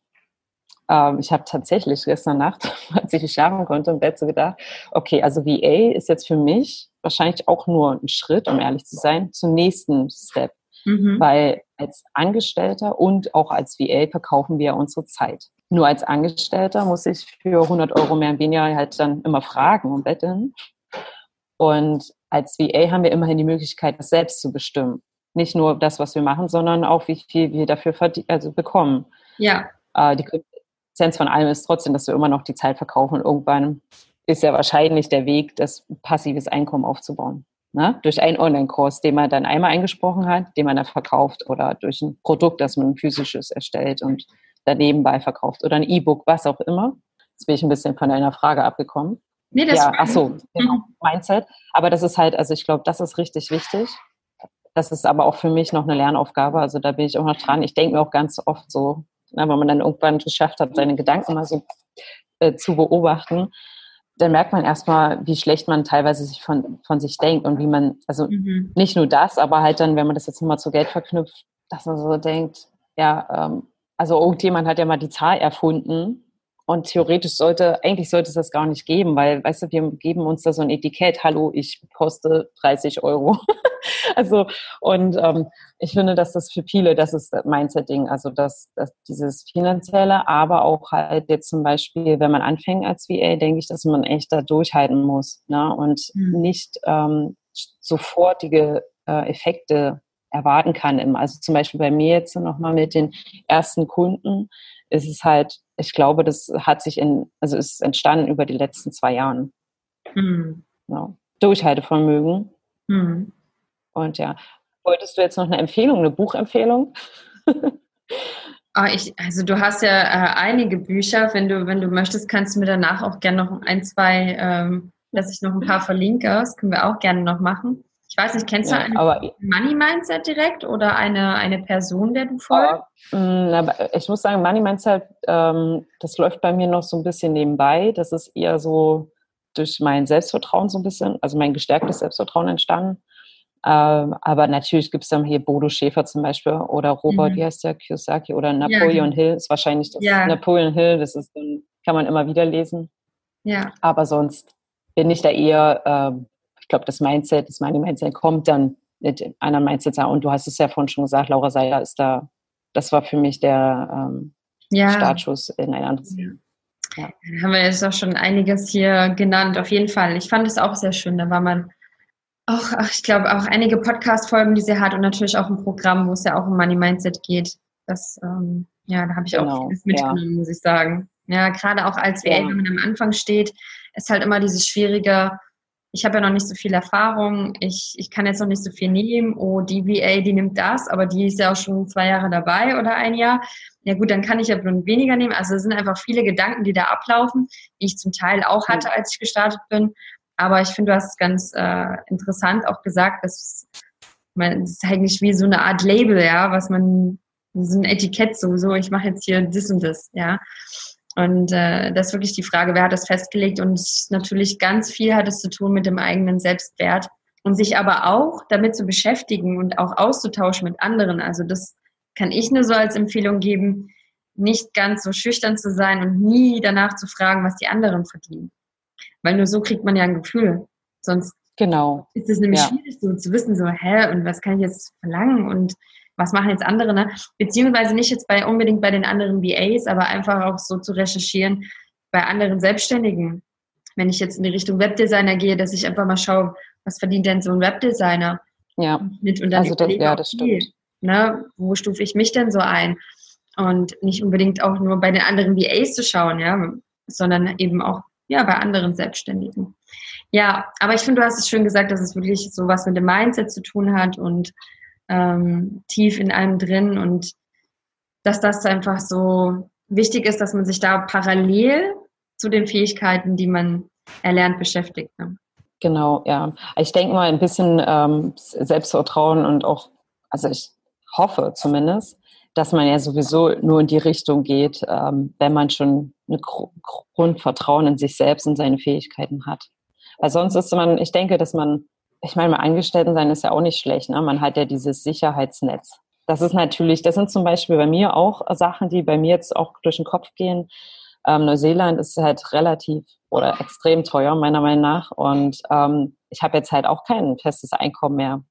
ähm, ich habe tatsächlich gestern Nacht, [laughs] als ich nicht schlafen konnte, im Bett so gedacht, okay, also VA ist jetzt für mich wahrscheinlich auch nur ein Schritt, um ehrlich zu sein, zum nächsten Step. Mhm. Weil als Angestellter und auch als VA verkaufen wir unsere Zeit. Nur als Angestellter muss ich für 100 Euro mehr und weniger halt dann immer fragen und betteln. Und als VA haben wir immerhin die Möglichkeit, das selbst zu bestimmen. Nicht nur das, was wir machen, sondern auch, wie viel wir dafür also bekommen. Ja. Äh, die Essenz von allem ist trotzdem, dass wir immer noch die Zeit verkaufen und irgendwann ist ja wahrscheinlich der Weg, das passives Einkommen aufzubauen. Ne? Durch einen Online-Kurs, den man dann einmal eingesprochen hat, den man dann verkauft oder durch ein Produkt, das man physisches erstellt und daneben bei verkauft oder ein E-Book, was auch immer. Jetzt bin ich ein bisschen von deiner Frage abgekommen. Nee, das ja, ach so, genau, Mindset. Aber das ist halt, also ich glaube, das ist richtig wichtig. Das ist aber auch für mich noch eine Lernaufgabe. Also da bin ich auch noch dran. Ich denke mir auch ganz oft so, na, wenn man dann irgendwann geschafft hat, seine Gedanken mal so äh, zu beobachten, dann merkt man erstmal, wie schlecht man teilweise sich von, von sich denkt und wie man, also mhm. nicht nur das, aber halt dann, wenn man das jetzt nochmal zu Geld verknüpft, dass man so denkt, ja, ähm, also irgendjemand hat ja mal die Zahl erfunden und theoretisch sollte, eigentlich sollte es das gar nicht geben, weil, weißt du, wir geben uns da so ein Etikett, hallo, ich koste 30 Euro. [laughs] also, und ähm, ich finde, dass das für viele, das ist Mindset-Ding, also dass, dass dieses Finanzielle, aber auch halt jetzt zum Beispiel, wenn man anfängt als VA, denke ich, dass man echt da durchhalten muss ne? und mhm. nicht ähm, sofortige äh, Effekte erwarten kann. Also zum Beispiel bei mir jetzt nochmal mit den ersten Kunden ist es halt, ich glaube, das hat sich in, also ist entstanden über die letzten zwei Jahren. Mhm. Ja. Durchhaltevermögen. Mhm. Und ja, wolltest du jetzt noch eine Empfehlung, eine Buchempfehlung? Oh, [laughs] ich, also du hast ja äh, einige Bücher. Wenn du, wenn du möchtest, kannst du mir danach auch gerne noch ein, zwei, ähm, dass ich noch ein paar verlinke. Das können wir auch gerne noch machen. Ich weiß nicht, kennst du ja, ein Money Mindset direkt oder eine, eine Person, der du folgst? Mm, ich muss sagen, Money Mindset, ähm, das läuft bei mir noch so ein bisschen nebenbei. Das ist eher so durch mein Selbstvertrauen so ein bisschen, also mein gestärktes Selbstvertrauen entstanden. Ähm, aber natürlich gibt es dann hier Bodo Schäfer zum Beispiel oder Robert, mhm. wie heißt der, Kiyosaki oder Napoleon ja. Hill, ist wahrscheinlich das ja. Napoleon Hill, das ist, kann man immer wieder lesen. Ja. Aber sonst bin ich da eher ähm, glaube, das Mindset, das Money Mindset kommt dann mit einer Mindset und du hast es ja vorhin schon gesagt, Laura Seiler ist da, das war für mich der ähm, ja. Startschuss in ein anderes. Ja. Ja. Da haben wir jetzt auch schon einiges hier genannt, auf jeden Fall. Ich fand es auch sehr schön. Da war man auch, ach, ich glaube, auch einige Podcast-Folgen, die sie hat und natürlich auch ein Programm, wo es ja auch um Money Mindset geht. Das, ähm, ja, da habe ich genau. auch vieles mitgenommen, ja. muss ich sagen. Ja, gerade auch als WL, wenn man am Anfang steht, ist halt immer dieses schwierige, ich habe ja noch nicht so viel Erfahrung, ich, ich kann jetzt noch nicht so viel nehmen, oh, die VA, die nimmt das, aber die ist ja auch schon zwei Jahre dabei oder ein Jahr. Ja gut, dann kann ich ja weniger nehmen. Also es sind einfach viele Gedanken, die da ablaufen, die ich zum Teil auch hatte, als ich gestartet bin. Aber ich finde, du hast es ganz äh, interessant auch gesagt, dass man, das ist eigentlich wie so eine Art Label, ja, was man, so ein Etikett so, so, ich mache jetzt hier das und das, ja. Und äh, das ist wirklich die Frage, wer hat das festgelegt? Und natürlich ganz viel hat es zu tun mit dem eigenen Selbstwert und sich aber auch damit zu beschäftigen und auch auszutauschen mit anderen. Also das kann ich nur so als Empfehlung geben, nicht ganz so schüchtern zu sein und nie danach zu fragen, was die anderen verdienen. Weil nur so kriegt man ja ein Gefühl. Sonst genau. ist es nämlich ja. schwierig, so zu wissen, so, hä, und was kann ich jetzt verlangen? Und was machen jetzt andere, ne? Beziehungsweise nicht jetzt bei unbedingt bei den anderen VAs, aber einfach auch so zu recherchieren bei anderen Selbstständigen. Wenn ich jetzt in die Richtung Webdesigner gehe, dass ich einfach mal schaue, was verdient denn so ein Webdesigner? Ja. Mit und dann also das, ja, das stimmt. ne, wo stufe ich mich denn so ein? Und nicht unbedingt auch nur bei den anderen VAs zu schauen, ja, sondern eben auch ja, bei anderen Selbstständigen. Ja, aber ich finde, du hast es schön gesagt, dass es wirklich so was mit dem Mindset zu tun hat und ähm, tief in einem drin und dass das einfach so wichtig ist, dass man sich da parallel zu den Fähigkeiten, die man erlernt, beschäftigt. Ne? Genau, ja. Ich denke mal ein bisschen ähm, Selbstvertrauen und auch, also ich hoffe zumindest, dass man ja sowieso nur in die Richtung geht, ähm, wenn man schon ein Grundvertrauen in sich selbst und seine Fähigkeiten hat. Weil sonst ist man, ich denke, dass man, ich meine, mal Angestellten sein ist ja auch nicht schlecht, ne? Man hat ja dieses Sicherheitsnetz. Das ist natürlich, das sind zum Beispiel bei mir auch Sachen, die bei mir jetzt auch durch den Kopf gehen. Ähm, Neuseeland ist halt relativ oder extrem teuer, meiner Meinung nach. Und ähm, ich habe jetzt halt auch kein festes Einkommen mehr.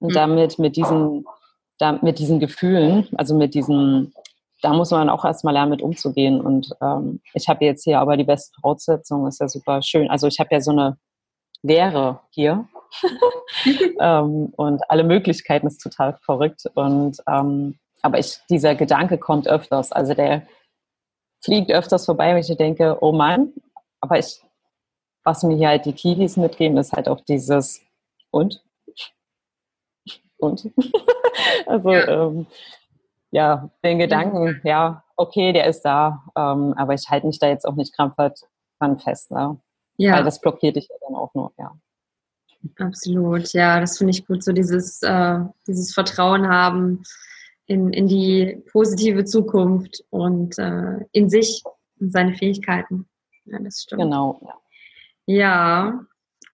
Und mhm. damit mit diesen, da, mit diesen Gefühlen, also mit diesen, da muss man auch erstmal lernen, mit umzugehen. Und ähm, ich habe jetzt hier aber die beste Voraussetzung, ist ja super schön. Also ich habe ja so eine Lehre hier. [laughs] ähm, und alle Möglichkeiten ist total verrückt. Und ähm, aber ich, dieser Gedanke kommt öfters. Also der fliegt öfters vorbei, wenn ich denke, oh Mann, aber ich, was mir hier halt die Kiwis mitgeben, ist halt auch dieses und und [laughs] also ja. Ähm, ja, den Gedanken, ja, okay, der ist da, ähm, aber ich halte mich da jetzt auch nicht krampfhaft dran fest, ne? Ja. Weil das blockiert dich ja dann auch nur, ja. Absolut, ja, das finde ich gut, so dieses, äh, dieses Vertrauen haben in, in die positive Zukunft und äh, in sich und seine Fähigkeiten. Ja, das stimmt. Genau, ja. Ja.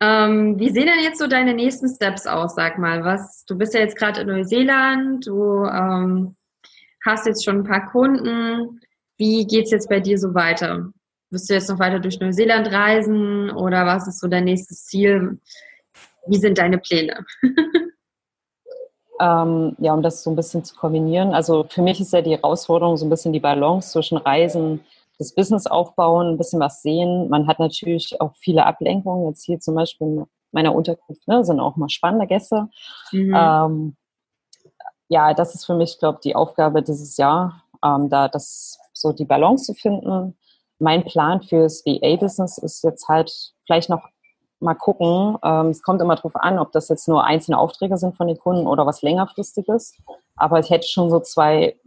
Ähm, wie sehen denn jetzt so deine nächsten Steps aus, sag mal? Was, du bist ja jetzt gerade in Neuseeland, du ähm, hast jetzt schon ein paar Kunden. Wie geht es jetzt bei dir so weiter? Wirst du jetzt noch weiter durch Neuseeland reisen oder was ist so dein nächstes Ziel? Wie sind deine Pläne? [laughs] ähm, ja, um das so ein bisschen zu kombinieren. Also für mich ist ja die Herausforderung so ein bisschen die Balance zwischen Reisen, das Business aufbauen, ein bisschen was sehen. Man hat natürlich auch viele Ablenkungen. Jetzt hier zum Beispiel in meiner Unterkunft ne, sind auch mal spannende Gäste. Mhm. Ähm, ja, das ist für mich, glaube ich, die Aufgabe dieses Jahr, ähm, da das so die Balance zu finden. Mein Plan fürs VA-Business ist jetzt halt vielleicht noch mal gucken. Ähm, es kommt immer darauf an, ob das jetzt nur einzelne Aufträge sind von den Kunden oder was längerfristiges. Aber ich hätte schon so zwei,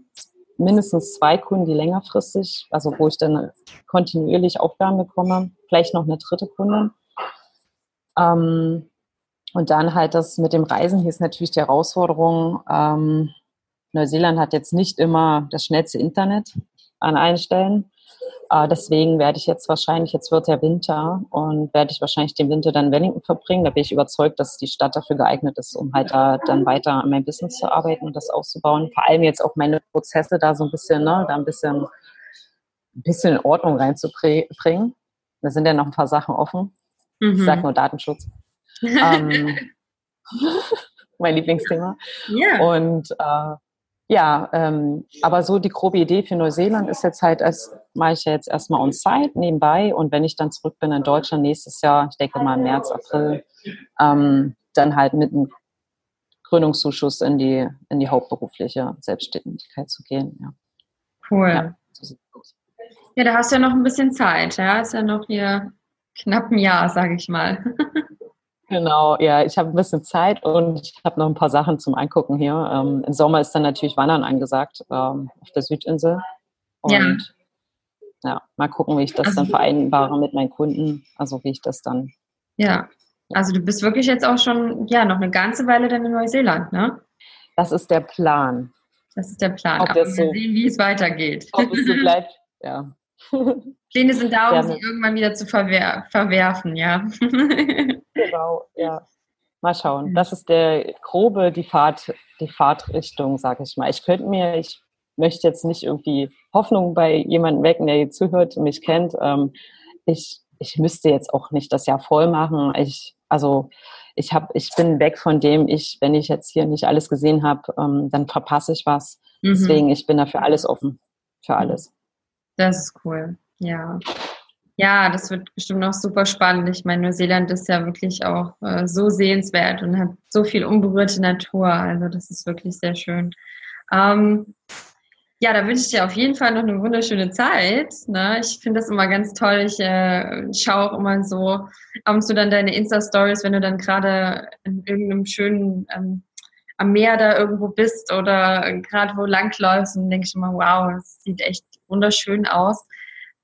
mindestens zwei Kunden, die längerfristig, also wo ich dann kontinuierlich Aufgaben bekomme. Vielleicht noch eine dritte Kundin. Ähm, und dann halt das mit dem Reisen, hier ist natürlich die Herausforderung, ähm, Neuseeland hat jetzt nicht immer das schnellste Internet an allen Stellen. Äh, deswegen werde ich jetzt wahrscheinlich, jetzt wird der Winter und werde ich wahrscheinlich den Winter dann in Wellington verbringen. Da bin ich überzeugt, dass die Stadt dafür geeignet ist, um halt da dann weiter an meinem Business zu arbeiten und das auszubauen. Vor allem jetzt auch meine Prozesse da so ein bisschen, ne, da ein bisschen, ein bisschen in Ordnung reinzubringen. Da sind ja noch ein paar Sachen offen. Mhm. Ich sage nur Datenschutz. [laughs] ähm, [laughs] mein Lieblingsthema. Yeah. Und äh, ja, ähm, aber so die grobe Idee für Neuseeland ist jetzt halt, als mache ich ja jetzt erstmal on site nebenbei und wenn ich dann zurück bin in Deutschland nächstes Jahr, ich denke mal März, April, ähm, dann halt mit einem Gründungszuschuss in die, in die hauptberufliche Selbstständigkeit zu gehen. Ja. Cool. Ja, so ja, da hast du ja noch ein bisschen Zeit, ja, ist ja noch hier knapp ein Jahr, sage ich mal. [laughs] Genau, ja, ich habe ein bisschen Zeit und ich habe noch ein paar Sachen zum Angucken hier. Ähm, Im Sommer ist dann natürlich Wandern angesagt ähm, auf der Südinsel. Und ja. ja, mal gucken, wie ich das also, dann vereinbare mit meinen Kunden, also wie ich das dann. Ja, also du bist wirklich jetzt auch schon, ja, noch eine ganze Weile dann in Neuseeland, ne? Das ist der Plan. Das ist der Plan. Ob Aber wir so, sehen, wie es weitergeht. Ob es so bleibt, ja. Pläne sind da, um ja, sie irgendwann wieder zu verwer verwerfen, ja. Genau, ja. Mal schauen. Das ist der grobe, die Fahrt, die Fahrtrichtung, sag ich mal. Ich könnte mir, ich möchte jetzt nicht irgendwie Hoffnung bei jemandem wecken, der hier zuhört und mich kennt. Ähm, ich, ich müsste jetzt auch nicht das Jahr voll machen. Ich, also ich habe, ich bin weg von dem, ich, wenn ich jetzt hier nicht alles gesehen habe, ähm, dann verpasse ich was. Mhm. Deswegen, ich bin dafür alles offen. Für alles. Das ist cool. Ja. Ja, das wird bestimmt noch super spannend. Ich meine, Neuseeland ist ja wirklich auch äh, so sehenswert und hat so viel unberührte Natur. Also das ist wirklich sehr schön. Ähm, ja, da wünsche ich dir auf jeden Fall noch eine wunderschöne Zeit. Ne? Ich finde das immer ganz toll. Ich äh, schaue auch immer so ab und dann deine Insta-Stories, wenn du dann gerade in irgendeinem schönen ähm, am Meer da irgendwo bist oder gerade wo langläufst und denke ich immer, wow, das sieht echt wunderschön aus.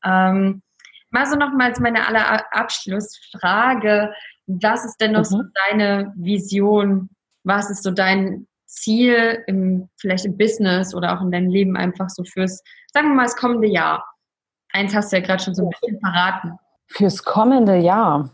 Ähm, mal so nochmals meine aller Abschlussfrage. Was ist denn noch mhm. so deine Vision? Was ist so dein Ziel im, vielleicht im Business oder auch in deinem Leben einfach so fürs, sagen wir mal, das kommende Jahr? Eins hast du ja gerade schon so ein bisschen verraten. Fürs kommende Jahr?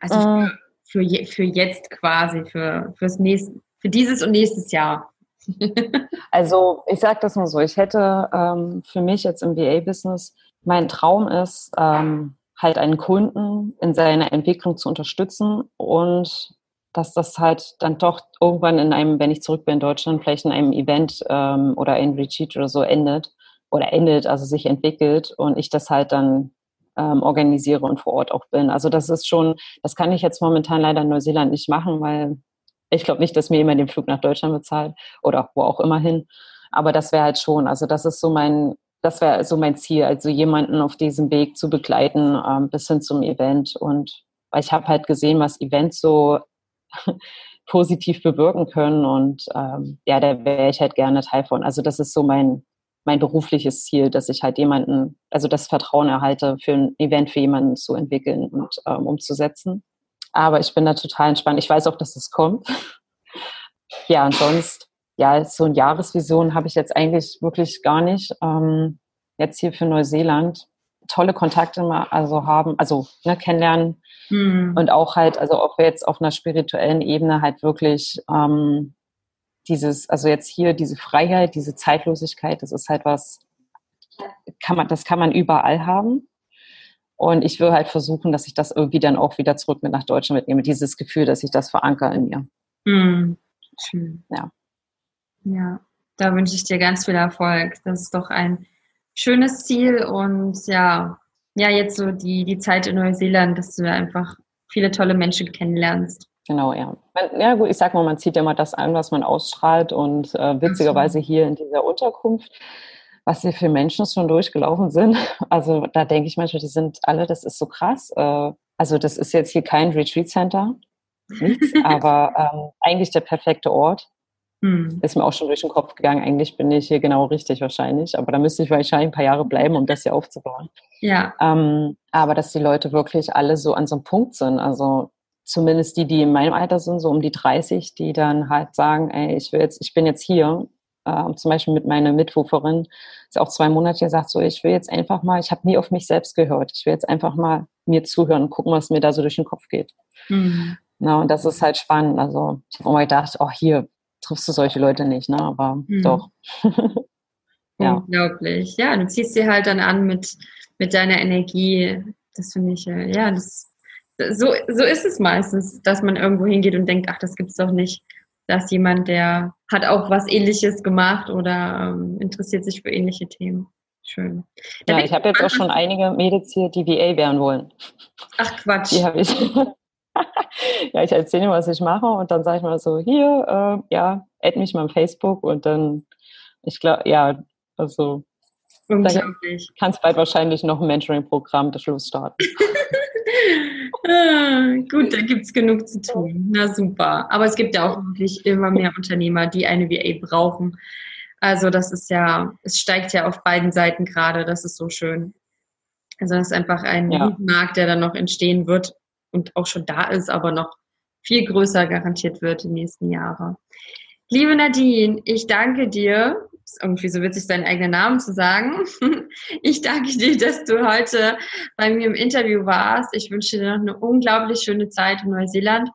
Also für, äh. für, je, für jetzt quasi, für, fürs nächste, für dieses und nächstes Jahr. [laughs] also ich sage das mal so, ich hätte ähm, für mich jetzt im VA-Business, mein Traum ist, ähm, halt einen Kunden in seiner Entwicklung zu unterstützen und dass das halt dann doch irgendwann in einem, wenn ich zurück bin in Deutschland, vielleicht in einem Event ähm, oder ein Retreat oder so endet oder endet, also sich entwickelt und ich das halt dann ähm, organisiere und vor Ort auch bin. Also das ist schon, das kann ich jetzt momentan leider in Neuseeland nicht machen, weil ich glaube nicht, dass mir jemand den Flug nach Deutschland bezahlt oder wo auch immer hin. Aber das wäre halt schon, also das ist so mein, das wäre so mein Ziel, also jemanden auf diesem Weg zu begleiten ähm, bis hin zum Event. Und weil ich habe halt gesehen, was Events so [laughs] positiv bewirken können. Und ähm, ja, da wäre ich halt gerne Teil von. Also das ist so mein, mein berufliches Ziel, dass ich halt jemanden, also das Vertrauen erhalte, für ein Event für jemanden zu entwickeln und ähm, umzusetzen. Aber ich bin da total entspannt. Ich weiß auch, dass es kommt. [laughs] Ja, und sonst, ja, so eine Jahresvision habe ich jetzt eigentlich wirklich gar nicht. Ähm, jetzt hier für Neuseeland tolle Kontakte mal also haben, also ne, kennenlernen mhm. und auch halt, also auch jetzt auf einer spirituellen Ebene halt wirklich ähm, dieses, also jetzt hier diese Freiheit, diese Zeitlosigkeit, das ist halt was, kann man, das kann man überall haben. Und ich will halt versuchen, dass ich das irgendwie dann auch wieder zurück mit nach Deutschland mitnehme, dieses Gefühl, dass ich das verankere in mir. Mhm. Schön. Ja. Ja, da wünsche ich dir ganz viel Erfolg. Das ist doch ein schönes Ziel und ja, ja, jetzt so die, die Zeit in Neuseeland, dass du einfach viele tolle Menschen kennenlernst. Genau, ja. Ja, gut, ich sag mal, man zieht ja immer das an, was man ausstrahlt und äh, witzigerweise hier in dieser Unterkunft, was hier für Menschen schon durchgelaufen sind. [laughs] Also da denke ich manchmal, die sind alle, das ist so krass. Äh, also das ist jetzt hier kein Retreat Center, nichts, [laughs] aber ähm, eigentlich der perfekte Ort. Hm. Ist mir auch schon durch den Kopf gegangen, eigentlich bin ich hier genau richtig wahrscheinlich, aber da müsste ich wahrscheinlich ein paar Jahre bleiben, um das hier aufzubauen. Ja. Ähm, aber dass die Leute wirklich alle so an so einem Punkt sind, also zumindest die, die in meinem Alter sind, so um die 30, die dann halt sagen, ey, ich will jetzt, ich bin jetzt hier, äh, zum Beispiel mit meiner Mitwucherin, ist auch zwei Monate gesagt, so, ich will jetzt einfach mal, ich habe nie auf mich selbst gehört, ich will jetzt einfach mal mir zuhören und gucken, was mir da so durch den Kopf geht. Mhm. Na, und das ist halt spannend. Also ich habe immer gedacht, oh, hier, triffst du solche Leute nicht, ne? Aber mhm. doch. [laughs] ja. Unglaublich. Ja, du ziehst sie halt dann an mit, mit deiner Energie. Das finde ich, äh, ja, das, so, so ist es meistens, dass man irgendwo hingeht und denkt, ach, das gibt's doch nicht. Dass jemand, der hat auch was ähnliches gemacht oder ähm, interessiert sich für ähnliche Themen. Schön. Da ja, ich habe jetzt auch schon einige Mädels hier, die VA werden wollen. Ach Quatsch. Die habe ich. [laughs] [laughs] ja, ich erzähle, was ich mache und dann sage ich mal so, hier, äh, ja, add mich mal auf Facebook und dann, ich glaube, ja, also Unglaublich. kannst bald wahrscheinlich noch ein Mentoring-Programm Schluss starten. [laughs] ah, gut, da gibt es genug zu tun. Na super. Aber es gibt ja auch wirklich immer mehr Unternehmer, die eine VA brauchen. Also das ist ja, es steigt ja auf beiden Seiten gerade, das ist so schön. Also das ist einfach ein ja. Markt, der dann noch entstehen wird und auch schon da ist, aber noch viel größer garantiert wird den nächsten Jahren. Liebe Nadine, ich danke dir. Ist irgendwie so witzig, deinen eigenen Namen zu sagen. [laughs] Ich danke dir, dass du heute bei mir im Interview warst. Ich wünsche dir noch eine unglaublich schöne Zeit in Neuseeland.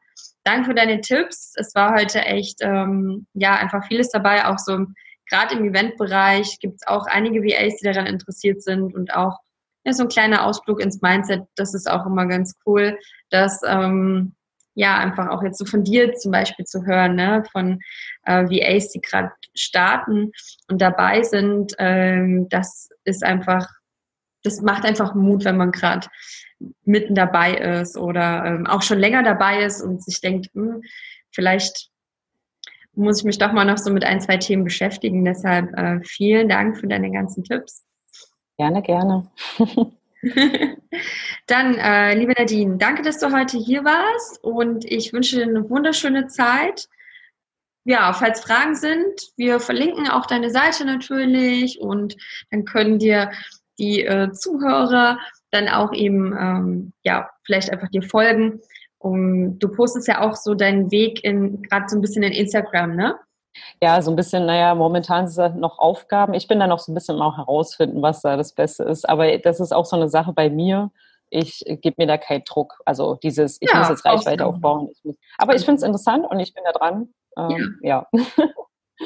Danke für deine Tipps. Es war heute echt, ähm, ja, einfach vieles dabei. Auch so, gerade im Eventbereich gibt es auch einige VAs, die daran interessiert sind und auch ja, so ein kleiner Ausflug ins Mindset, das ist auch immer ganz cool, dass ähm, ja einfach auch jetzt so von dir zum Beispiel zu hören, ne, von äh, VAs, die gerade starten und dabei sind, ähm, das ist einfach, das macht einfach Mut, wenn man gerade mitten dabei ist oder ähm, auch schon länger dabei ist und sich denkt, hm, vielleicht muss ich mich doch mal noch so mit ein, zwei Themen beschäftigen. Deshalb äh, vielen Dank für deine ganzen Tipps. Gerne, gerne. [laughs] [laughs] Dann, äh, liebe Nadine, danke, dass du heute hier warst und ich wünsche dir eine wunderschöne Zeit. Ja, falls Fragen sind, wir verlinken auch deine Seite natürlich und dann können dir die äh, Zuhörer dann auch eben, ähm, ja, vielleicht einfach dir folgen. Um, du postest ja auch so deinen Weg in, gerade so ein bisschen in Instagram, ne? Ja, so ein bisschen, naja, momentan sind es noch Aufgaben. Ich bin da noch so ein bisschen auch herausfinden, was da das Beste ist. Aber das ist auch so eine Sache bei mir. Ich gebe mir da keinen Druck. Also dieses, ich ja, muss jetzt Reichweite aufbauen. Ich muss, aber ich finde es interessant und ich bin da dran. Ähm, ja. ja. [laughs]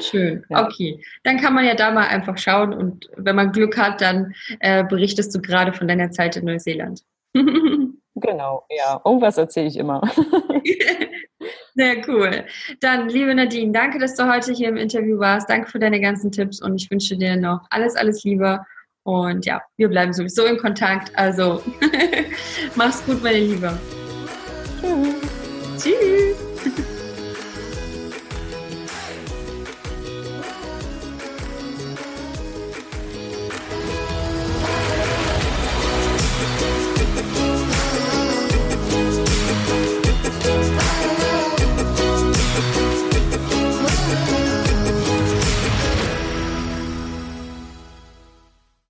Schön, [laughs] ja. okay. Dann kann man ja da mal einfach schauen und wenn man Glück hat, dann äh, berichtest du gerade von deiner Zeit in Neuseeland. [laughs] genau, ja. Irgendwas erzähle ich immer. [laughs] Sehr cool. Dann, liebe Nadine, danke, dass du heute hier im Interview warst. Danke für deine ganzen Tipps und ich wünsche dir noch alles, alles Liebe. Und ja, wir bleiben sowieso in Kontakt. Also, [laughs] mach's gut, meine Liebe. Tschüss. Tschüss.